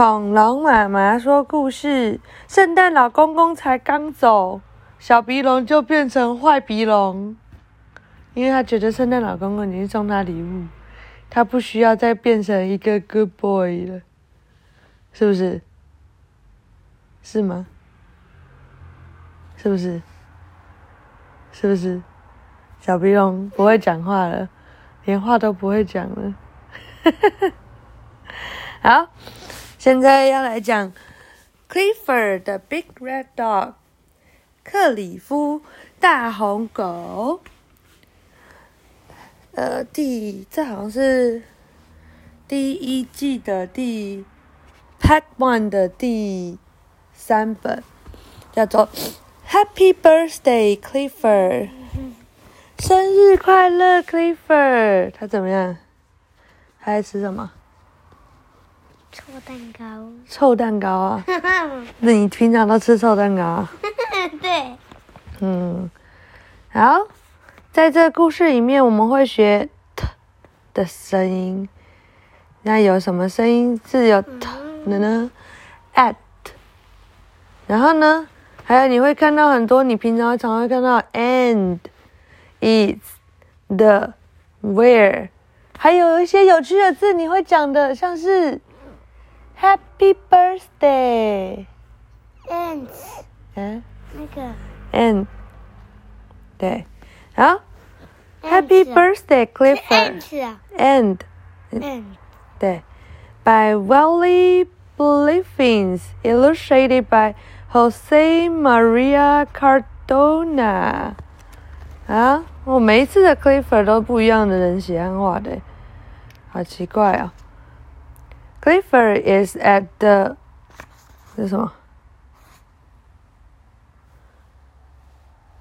恐龙妈妈说故事，圣诞老公公才刚走，小鼻龙就变成坏鼻龙，因为他觉得圣诞老公公已经送他礼物，他不需要再变成一个 good boy 了，是不是？是吗？是不是？是不是？小鼻龙不会讲话了，连话都不会讲了。好，现在要来讲 Clifford 的 Big Red Dog，克里夫大红狗。呃，第这好像是第一季的第 Part One 的第三本，叫做 Happy Birthday Clifford，生日快乐 Clifford。他怎么样？他在吃什么？臭蛋糕。臭蛋糕啊？那你平常都吃臭蛋糕啊？对，嗯，好，在这个故事里面，我们会学 t 的声音。那有什么声音是有 t 的呢？at，然后呢，还有你会看到很多你平常常会看到 and、is、the、where，还有一些有趣的字你会讲的，像是 Happy Birthday， ants 嗯那个，and，对，好，Happy ants Birthday Clifford ants 啊 and， ，ant 对，by Wally Bliffins, illustrated by Jose Maria Cardona。啊，我每一次的 Clifford 都不一样的人写汉画的，好奇怪哦。 Clifford is at the 这是什么？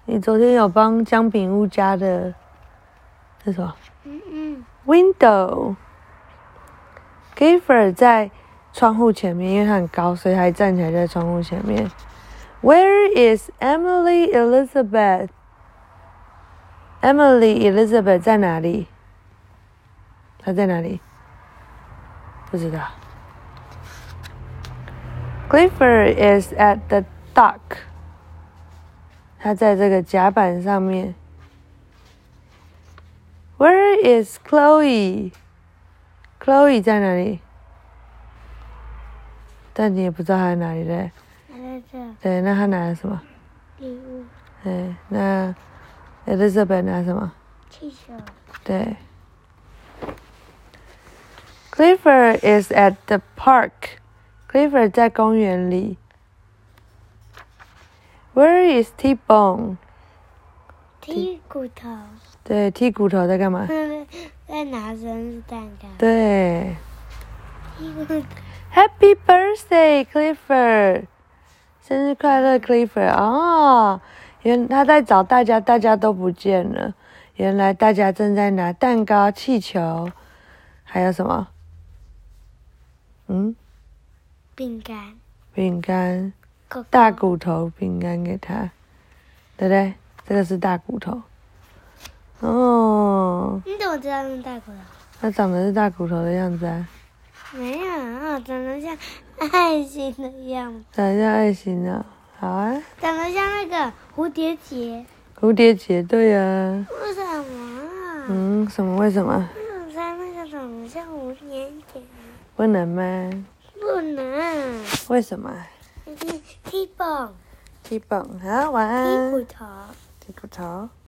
你昨天有帮姜饼屋家的，这是什么？嗯嗯 Window。Clifford 在窗户前面，因为他很高，所以他站起来在窗户前面。Where is Emily Elizabeth? Emily Elizabeth 在哪里？她在哪里？不知道。Clifford is at the dock。他在这个甲板上面。Where is Chloe? Chloe 在哪里？但你也不知道她在哪里嘞。还在这对，那她拿了什么？礼物对，那 Elizabeth 拿什么？气球对。Clifford is at the park. Clifford 在公园里。Where is T-Bone? 剔骨头，对，剔骨头在干嘛？在拿生日蛋糕，对。Happy birthday, Clifford！生日快乐，Clifford！哦，原他在找大家，大家都不见了。原来大家正在拿蛋糕、气球，还有什么？嗯，饼干，饼干，狗狗大骨头饼干给他，对不对？这个是大骨头。哦，你怎么知道是大骨头？它长得是大骨头的样子啊，没有啊，长得像爱心的样子，长得像爱心啊。好啊，长得像那个蝴蝶结。蝴蝶结，对啊。为什么啊？嗯，什么？为什么？我猜那个长得像蝴蝶结，不能吗？不能。为什么？踢踢蹦，踢蹦，好，晚踢骨安。头。踢骨头。